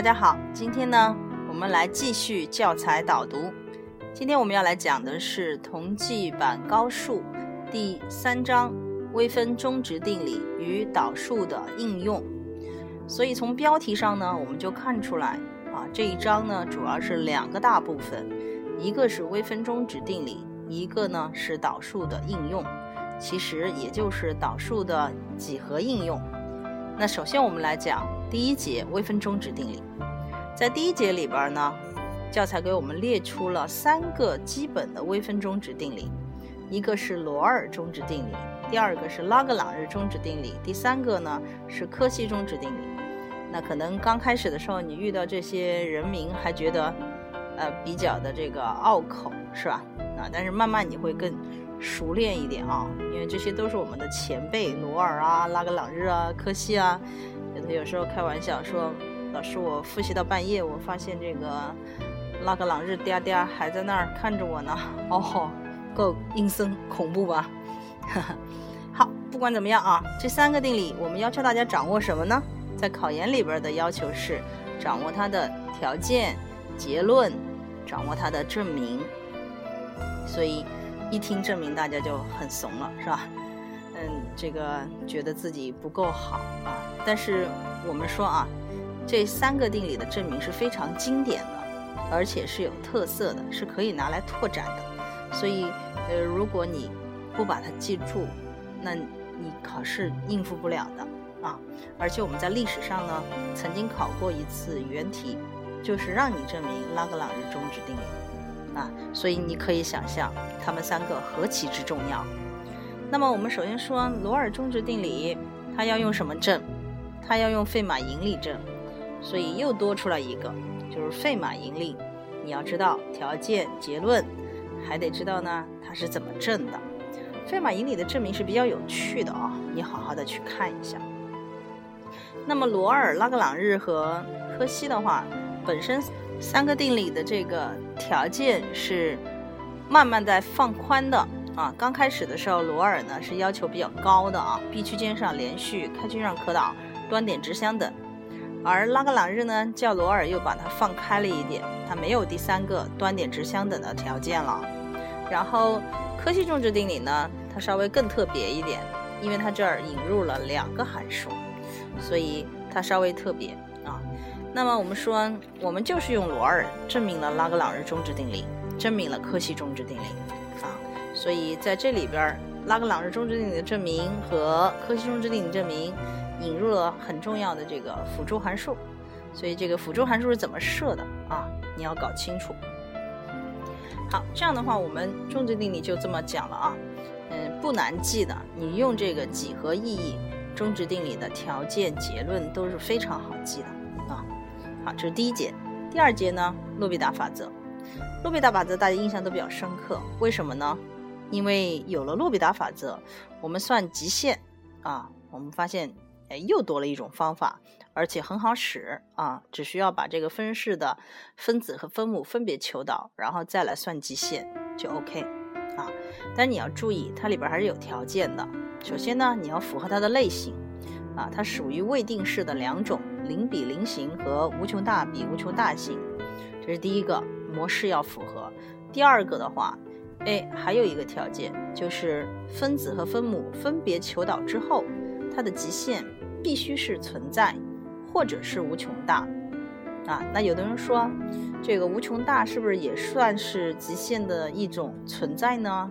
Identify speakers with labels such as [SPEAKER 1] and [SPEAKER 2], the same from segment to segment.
[SPEAKER 1] 大家好，今天呢，我们来继续教材导读。今天我们要来讲的是同济版高数第三章微分中值定理与导数的应用。所以从标题上呢，我们就看出来啊，这一章呢主要是两个大部分，一个是微分中值定理，一个呢是导数的应用，其实也就是导数的几何应用。那首先我们来讲第一节微分中值定理，在第一节里边呢，教材给我们列出了三个基本的微分中值定理，一个是罗尔中值定理，第二个是拉格朗日中值定理，第三个呢是柯西中值定理。那可能刚开始的时候，你遇到这些人名还觉得，呃，比较的这个拗口，是吧？啊，但是慢慢你会更熟练一点啊，因为这些都是我们的前辈，罗尔啊、拉格朗日啊、柯西啊。有的有时候开玩笑说，老师我复习到半夜，我发现这个拉格朗日嗲嗲还在那儿看着我呢。哦，够阴森恐怖吧？好，不管怎么样啊，这三个定理我们要求大家掌握什么呢？在考研里边的要求是掌握它的条件、结论，掌握它的证明。所以一听证明，大家就很怂了，是吧？嗯，这个觉得自己不够好啊。但是我们说啊，这三个定理的证明是非常经典的，而且是有特色的，是可以拿来拓展的。所以，呃，如果你不把它记住，那你考试应付不了的。啊，而且我们在历史上呢，曾经考过一次原题，就是让你证明拉格朗日中值定理，啊，所以你可以想象它们三个何其之重要。那么我们首先说罗尔中值定理，它要用什么证？它要用费马盈利证，所以又多出来一个，就是费马盈利。你要知道条件、结论，还得知道呢它是怎么证的。费马盈利的证明是比较有趣的啊，你好好的去看一下。那么罗尔、拉格朗日和柯西的话，本身三个定理的这个条件是慢慢在放宽的啊。刚开始的时候，罗尔呢是要求比较高的啊，B 区间上连续，开区上可导，端点直相等。而拉格朗日呢，叫罗尔又把它放开了一点，它没有第三个端点直相等的条件了。然后柯西中值定理呢，它稍微更特别一点，因为它这儿引入了两个函数。所以它稍微特别，那么我们说，我们就是用罗尔证明了拉格朗日中值定理，证明了柯西中值定理啊，所以在这里边，拉格朗日中值定理的证明和柯西中值定理证明引入了很重要的这个辅助函数，所以这个辅助函数是怎么设的啊？你要搞清楚。好，这样的话，我们中值定理就这么讲了啊，嗯，不难记的，你用这个几何意义。中值定理的条件、结论都是非常好记的。好，这是第一节。第二节呢，洛必达法则。洛必达法则大家印象都比较深刻，为什么呢？因为有了洛必达法则，我们算极限啊，我们发现哎又多了一种方法，而且很好使啊。只需要把这个分式的分子和分母分别求导，然后再来算极限就 OK 啊。但你要注意，它里边还是有条件的。首先呢，你要符合它的类型，啊，它属于未定式的两种零比零型和无穷大比无穷大型，这是第一个模式要符合。第二个的话，哎，还有一个条件就是分子和分母分别求导之后，它的极限必须是存在，或者是无穷大。啊，那有的人说，这个无穷大是不是也算是极限的一种存在呢？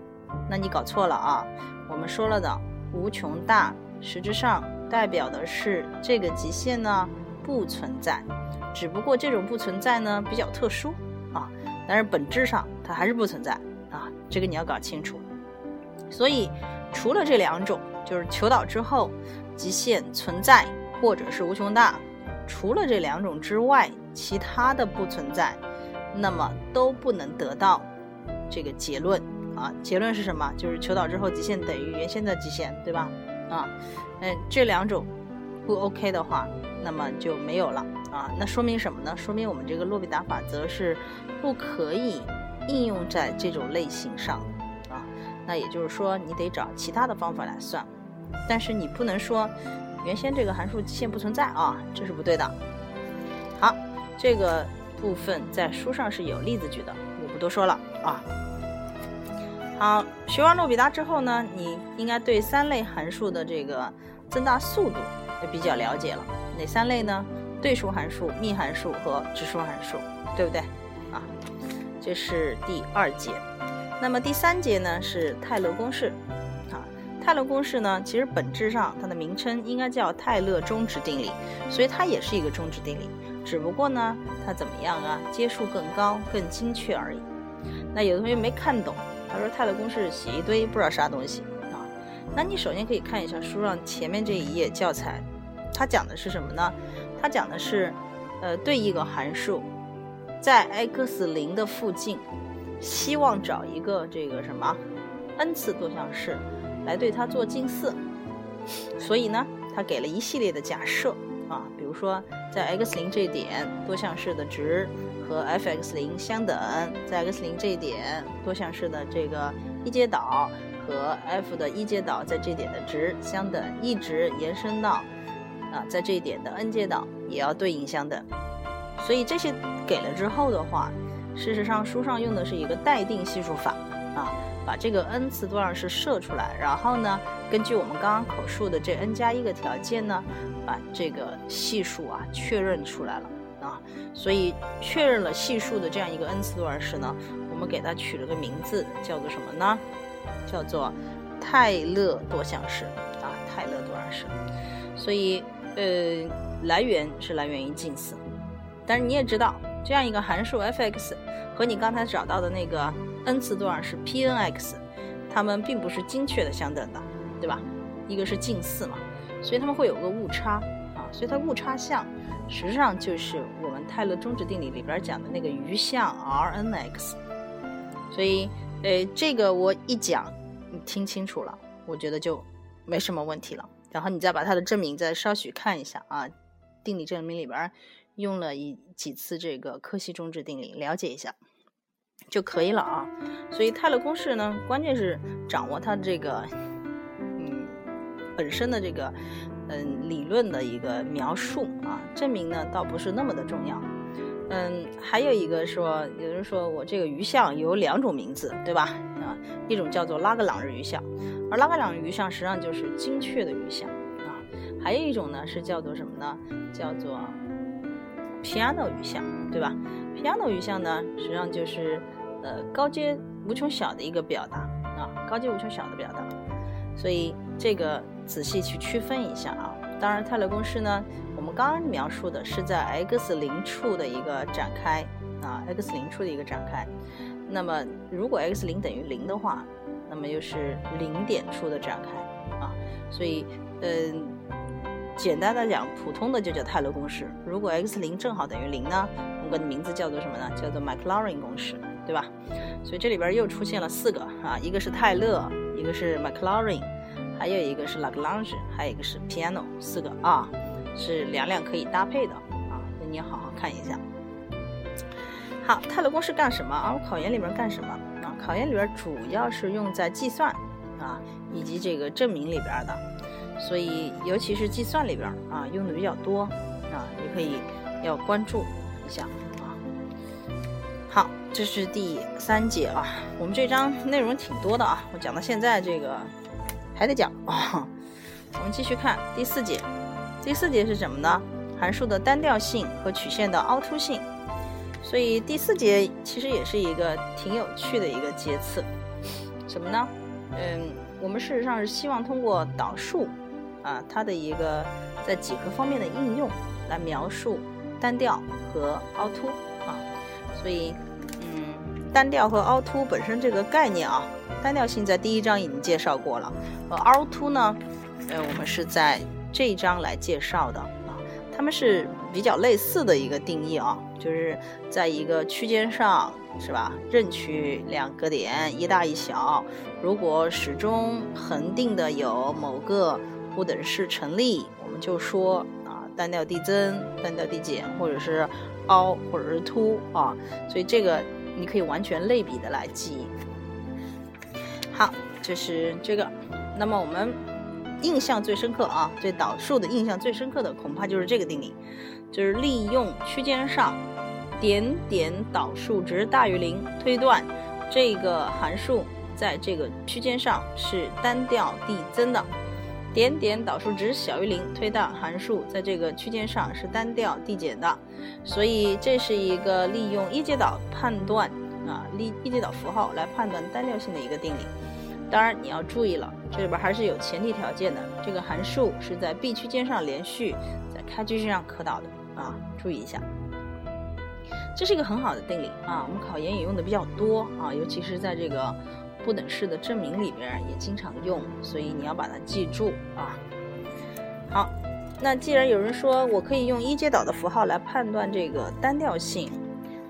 [SPEAKER 1] 那你搞错了啊，我们说了的。无穷大实质上代表的是这个极限呢不存在，只不过这种不存在呢比较特殊啊，但是本质上它还是不存在啊，这个你要搞清楚。所以除了这两种，就是求导之后极限存在或者是无穷大，除了这两种之外，其他的不存在，那么都不能得到这个结论。啊，结论是什么？就是求导之后极限等于原先的极限，对吧？啊，嗯，这两种不 OK 的话，那么就没有了啊。那说明什么呢？说明我们这个洛必达法则是不可以应用在这种类型上啊。那也就是说，你得找其他的方法来算，但是你不能说原先这个函数极限不存在啊，这是不对的。好，这个部分在书上是有例子举的，我不多说了啊。好，学完洛比达之后呢，你应该对三类函数的这个增大速度比较了解了。哪三类呢？对数函数、幂函数和指数函数，对不对？啊，这是第二节。那么第三节呢是泰勒公式。啊，泰勒公式呢，其实本质上它的名称应该叫泰勒中值定理，所以它也是一个中值定理，只不过呢，它怎么样啊？阶数更高、更精确而已。那有的同学没看懂，他说泰勒公式写一堆不知道啥东西啊。那你首先可以看一下书上前面这一页教材，它讲的是什么呢？它讲的是，呃，对一个函数在 x 零的附近。希望找一个这个什么 n 次多项式来对它做近似，所以呢，它给了一系列的假设啊，比如说在 x 零这点多项式的值和 f(x 零相等，在 x 零这一点多项式的这个一阶导和 f 的一阶导在这点的值相等，一直延伸到啊，在这一点的 n 阶导也要对应相等，所以这些给了之后的话。事实上，书上用的是一个待定系数法，啊，把这个 n 次多项式设出来，然后呢，根据我们刚刚口述的这 n 加一个条件呢，把这个系数啊确认出来了，啊，所以确认了系数的这样一个 n 次多项式呢，我们给它取了个名字，叫做什么呢？叫做泰勒多项式，啊，泰勒多项式。所以，呃，来源是来源于近似，但是你也知道。这样一个函数 f(x) 和你刚才找到的那个 n 次多项式 p(n)(x)，它们并不是精确的相等的，对吧？一个是近似嘛，所以它们会有个误差啊，所以它误差项实际上就是我们泰勒中值定理里边讲的那个余项 Rn(x)。所以，呃，这个我一讲，你听清楚了，我觉得就没什么问题了。然后你再把它的证明再稍许看一下啊，定理证明里边。用了一几次这个柯西中值定理，了解一下就可以了啊。所以泰勒公式呢，关键是掌握它这个嗯本身的这个嗯理论的一个描述啊，证明呢倒不是那么的重要。嗯，还有一个说，有人说我这个余项有两种名字，对吧？啊，一种叫做拉格朗日余项，而拉格朗日余项实际上就是精确的余项啊。还有一种呢是叫做什么呢？叫做 piano 余项，对吧？piano 余项呢，实际上就是呃高阶无穷小的一个表达啊，高阶无穷小的表达。所以这个仔细去区分一下啊。当然，泰勒公式呢，我们刚刚描述的是在 x 零处的一个展开啊，x 零处的一个展开。那么如果 x 零等于零的话，那么又是零点处的展开啊。所以，嗯。简单的讲，普通的就叫泰勒公式。如果 x 零正好等于零呢，我们的名字叫做什么呢？叫做 Maclaurin 公式，对吧？所以这里边又出现了四个啊，一个是泰勒，一个是 Maclaurin，还有一个是 Lagrange，还有一个是 Piano，四个啊，是两两可以搭配的啊。那你好好看一下。好，泰勒公式干什么？啊？我考研里边干什么？考研里边主要是用在计算啊以及这个证明里边的。所以，尤其是计算里边啊，用的比较多啊，你可以要关注一下啊。好，这是第三节啊，我们这章内容挺多的啊，我讲到现在这个还得讲啊。我们继续看第四节，第四节是什么呢？函数的单调性和曲线的凹凸性。所以第四节其实也是一个挺有趣的一个节次，什么呢？嗯，我们事实上是希望通过导数。啊，它的一个在几何方面的应用来描述单调和凹凸啊，所以嗯，单调和凹凸本身这个概念啊，单调性在第一章已经介绍过了，而凹凸呢，呃，我们是在这一章来介绍的啊，它们是比较类似的一个定义啊，就是在一个区间上是吧，任取两个点一大一小，如果始终恒定的有某个。不等式成立，我们就说啊，单调递增、单调递减，或者是凹或者是凸啊，所以这个你可以完全类比的来记。好，这是这个。那么我们印象最深刻啊，对导数的印象最深刻的恐怕就是这个定理，就是利用区间上点点导数值大于零，推断这个函数在这个区间上是单调递增的；点点导数值小于零，推断函数在这个区间上是单调递减的。所以这是一个利用一阶导判断啊，利一阶导符号来判断单调性的一个定理。当然你要注意了，这里边还是有前提条件的，这个函数是在 B 区间上连续，在开区间上可导的啊，注意一下。这是一个很好的定理啊，我们考研也用的比较多啊，尤其是在这个不等式的证明里边也经常用，所以你要把它记住啊。好，那既然有人说我可以用一阶导的符号来判断这个单调性，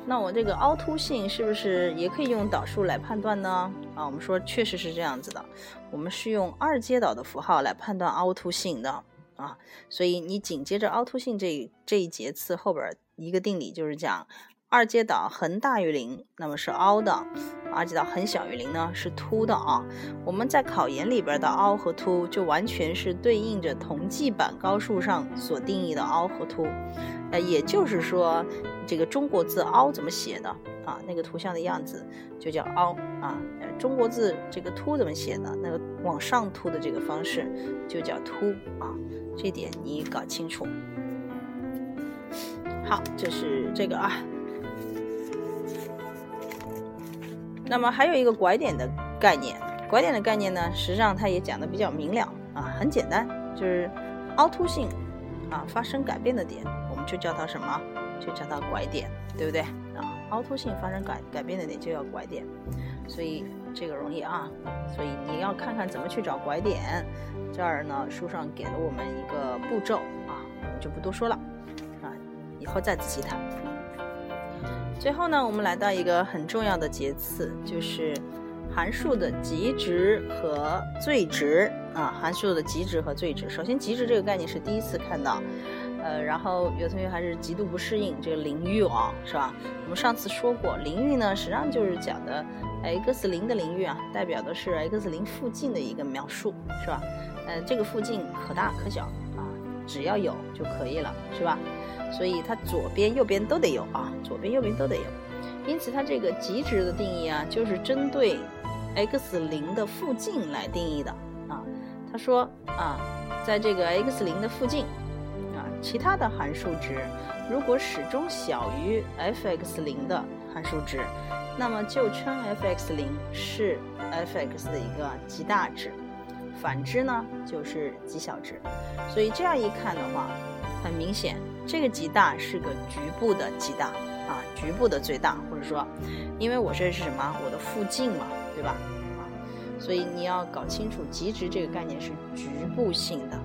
[SPEAKER 1] 那我这个凹凸性是不是也可以用导数来判断呢？啊，我们说确实是这样子的，我们是用二阶导的符号来判断凹凸性的啊，所以你紧接着凹凸性这这一节次后边一个定理就是讲。二阶导恒大于零，那么是凹的；二阶导恒小于零呢，是凸的啊。我们在考研里边的凹和凸，就完全是对应着同济版高数上所定义的凹和凸。呃，也就是说，这个中国字凹怎么写的啊？那个图像的样子就叫凹啊。中国字这个凸怎么写呢？那个往上凸的这个方式就叫凸啊。这点你搞清楚。好，这是这个啊。那么还有一个拐点的概念，拐点的概念呢，实际上它也讲的比较明了啊，很简单，就是凹凸性啊发生改变的点，我们就叫它什么？就叫它拐点，对不对啊？凹凸性发生改改变的点就叫拐点，所以这个容易啊，所以你要看看怎么去找拐点。这儿呢，书上给了我们一个步骤啊，我们就不多说了啊，以后再仔细谈。最后呢，我们来到一个很重要的节次，就是函数的极值和最值啊。函数的极值和最值，首先极值这个概念是第一次看到，呃，然后有同学还是极度不适应这个零域啊，是吧？我们上次说过，零域呢实际上就是讲的 x 零的零域啊，代表的是 x 零附近的一个描述，是吧？呃，这个附近可大可小啊，只要有就可以了，是吧？所以它左边、右边都得有啊，左边、右边都得有。因此，它这个极值的定义啊，就是针对 x 零的附近来定义的啊。他说啊，在这个 x 零的附近，其他的函数值如果始终小于 f(x 零的函数值，那么就称 f(x 零是 f(x) 的一个极大值；反之呢，就是极小值。所以这样一看的话，很明显。这个极大是个局部的极大啊，局部的最大，或者说，因为我这是什么？我的附近嘛，对吧？啊，所以你要搞清楚极值这个概念是局部性的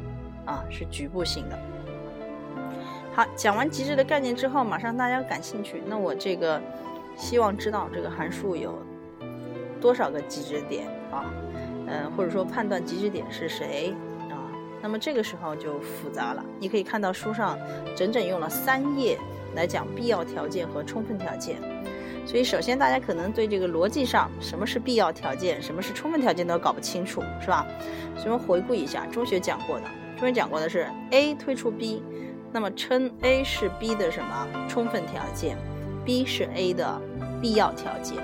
[SPEAKER 1] 啊，是局部性的。好，讲完极值的概念之后，马上大家感兴趣，那我这个希望知道这个函数有多少个极值点啊？嗯，或者说判断极值点是谁啊？那么这个时候就复杂了，你可以看到书上整整用了三页来讲必要条件和充分条件。所以首先大家可能对这个逻辑上什么是必要条件，什么是充分条件都搞不清楚，是吧？所以我们回顾一下中学讲过的，中学讲过的是 A 推出 B，那么称 A 是 B 的什么充分条件，B 是 A 的必要条件，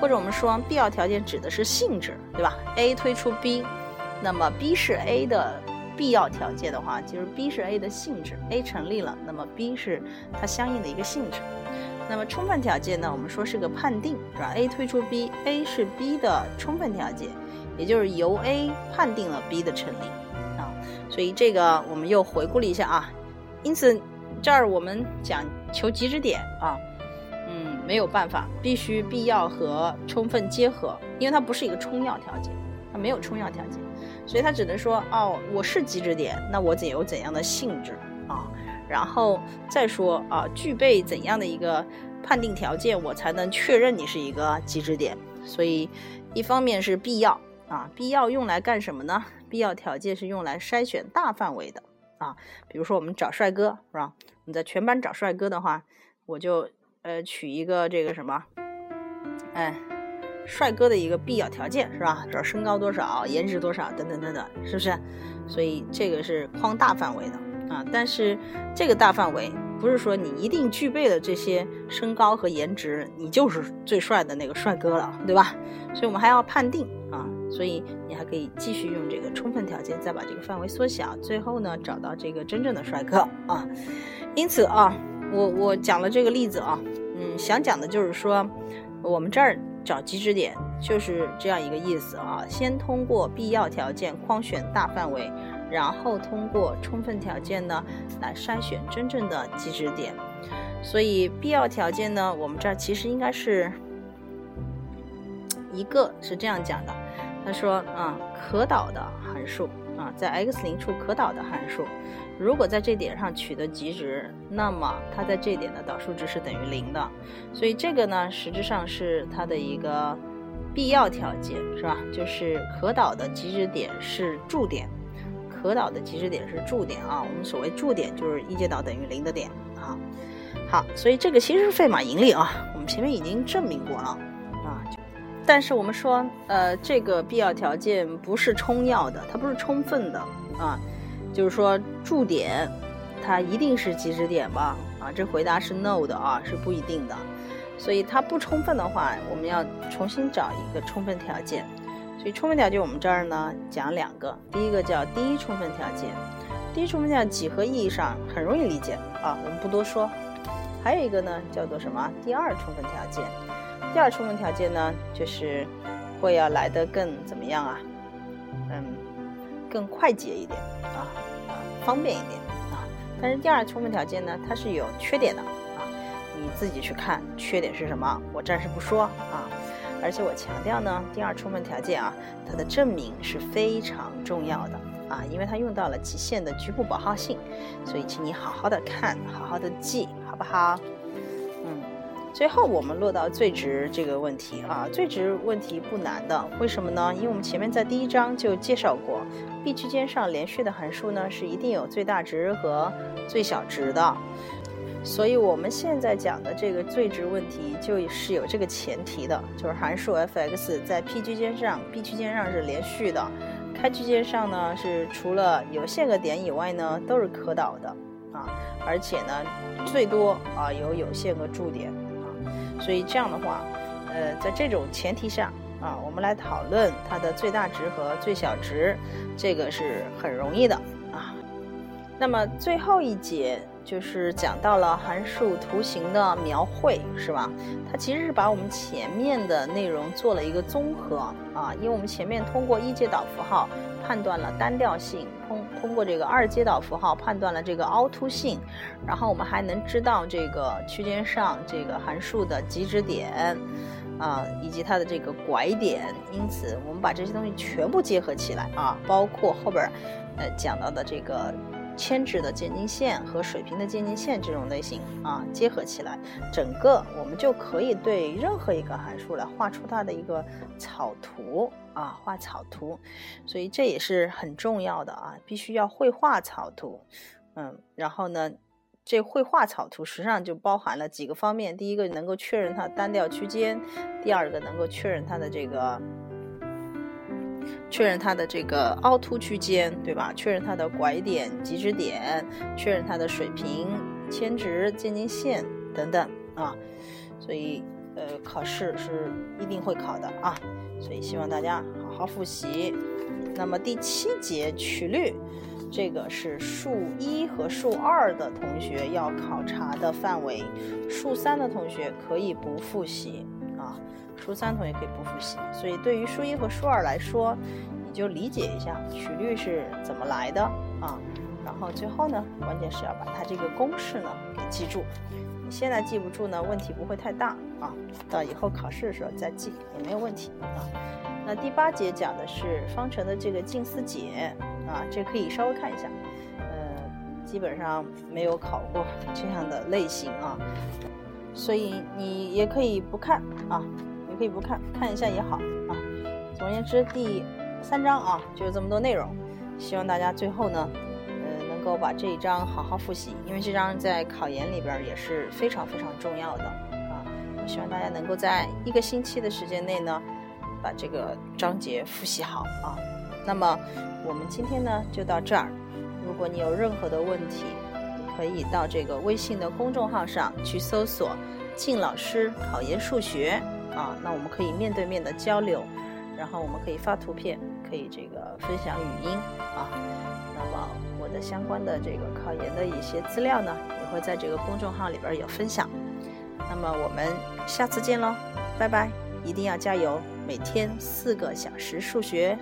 [SPEAKER 1] 或者我们说必要条件指的是性质，对吧？A 推出 B，那么 B 是 A 的。必要条件的话，就是 B 是 A 的性质，A 成立了，那么 B 是它相应的一个性质。那么充分条件呢？我们说是个判定，是吧？A 推出 B，A 是 B 的充分条件，也就是由 A 判定了 B 的成立啊。所以这个我们又回顾了一下啊。因此这儿我们讲求极值点啊，嗯，没有办法，必须必要和充分结合，因为它不是一个充要条件，它没有充要条件。所以他只能说哦，我是极值点，那我怎有怎样的性质啊？然后再说啊，具备怎样的一个判定条件，我才能确认你是一个极值点？所以一方面是必要啊，必要用来干什么呢？必要条件是用来筛选大范围的啊。比如说我们找帅哥是吧？你在全班找帅哥的话，我就呃取一个这个什么，哎。帅哥的一个必要条件是吧？找身高多少，颜值多少，等等等等，是不是？所以这个是框大范围的啊。但是这个大范围不是说你一定具备了这些身高和颜值，你就是最帅的那个帅哥了，对吧？所以我们还要判定啊，所以你还可以继续用这个充分条件，再把这个范围缩小，最后呢找到这个真正的帅哥啊。因此啊，我我讲了这个例子啊，嗯，想讲的就是说，我们这儿找极值点就是这样一个意思啊，先通过必要条件框选大范围。然后通过充分条件呢来筛选真正的极值点，所以必要条件呢，我们这儿其实应该是一个是这样讲的，他说啊，可导的函数啊，在 x 零处可导的函数，如果在这点上取得极值，那么它在这点的导数值是等于零的，所以这个呢，实质上是它的一个必要条件，是吧？就是可导的极值点是驻点。可导的极值点是驻点啊，我们所谓驻点就是一阶导等于零的点啊。好，所以这个其实是费马盈利啊，我们前面已经证明过了。但是我们说，呃，这个必要条件不是充要的，它不是充分的啊。就是说驻点它一定是极值点吧？啊，这回答是 no 的啊，是不一定的。所以它不充分的话，我们要重新找一个充分条件。所以充分条件我们这儿呢讲两个，第一个叫第一充分条件，第一充分条件几何意义上很容易理解啊，我们不多说。还有一个呢叫做什么？第二充分条件，第二充分条件呢就是会要来得更怎么样啊？嗯，更快捷一点啊啊，方便一点啊。但是第二充分条件呢它是有缺点的啊，你自己去看缺点是什么，我暂时不说啊。而且我强调呢，第二充分条件啊，它的证明是非常重要的啊，因为它用到了极限的局部保号性，所以请你好好的看，好好的记，好不好？嗯，最后我们落到最值这个问题啊，最值问题不难的，为什么呢？因为我们前面在第一章就介绍过，B 区间上连续的函数呢是一定有最大值和最小值的。所以我们现在讲的这个最值问题，就是有这个前提的，就是函数 f(x) 在 P 区间上、B 区间上是连续的，开区间上呢是除了有限个点以外呢都是可导的啊，而且呢最多啊有有限个驻点，所以这样的话，呃，在这种前提下啊，我们来讨论它的最大值和最小值，这个是很容易的啊。那么最后一节。就是讲到了函数图形的描绘，是吧？它其实是把我们前面的内容做了一个综合啊，因为我们前面通过一阶导符号判断了单调性，通通过这个二阶导符号判断了这个凹凸性，然后我们还能知道这个区间上这个函数的极值点啊，以及它的这个拐点。因此，我们把这些东西全部结合起来啊，包括后边呃讲到的这个。铅质的渐近线和水平的渐近线这种类型啊，结合起来，整个我们就可以对任何一个函数来画出它的一个草图啊，画草图。所以这也是很重要的啊，必须要会画草图。嗯，然后呢，这绘画草图实际上就包含了几个方面：第一个能够确认它单调区间；第二个能够确认它的这个。确认它的这个凹凸区间，对吧？确认它的拐点、极值点，确认它的水平、铅值、渐近线等等啊。所以，呃，考试是一定会考的啊。所以希望大家好好复习。那么第七节曲率，这个是数一和数二的同学要考察的范围，数三的同学可以不复习初三同学可以不复习，所以对于数一和数二来说，你就理解一下曲率是怎么来的啊。然后最后呢，关键是要把它这个公式呢给记住。你现在记不住呢，问题不会太大啊。到以后考试的时候再记也没有问题啊。那第八节讲的是方程的这个近似解啊，这可以稍微看一下。呃，基本上没有考过这样的类型啊，所以你也可以不看啊。可以不看看一下也好啊。总而言之，第三章啊就是这么多内容。希望大家最后呢，呃，能够把这一章好好复习，因为这章在考研里边也是非常非常重要的啊。我希望大家能够在一个星期的时间内呢，把这个章节复习好啊。那么我们今天呢就到这儿。如果你有任何的问题，可以到这个微信的公众号上去搜索“靳老师考研数学”啊，那我们可以面对面的交流，然后我们可以发图片，可以这个分享语音啊。那么我的相关的这个考研的一些资料呢，也会在这个公众号里边有分享。那么我们下次见喽，拜拜！一定要加油，每天四个小时数学。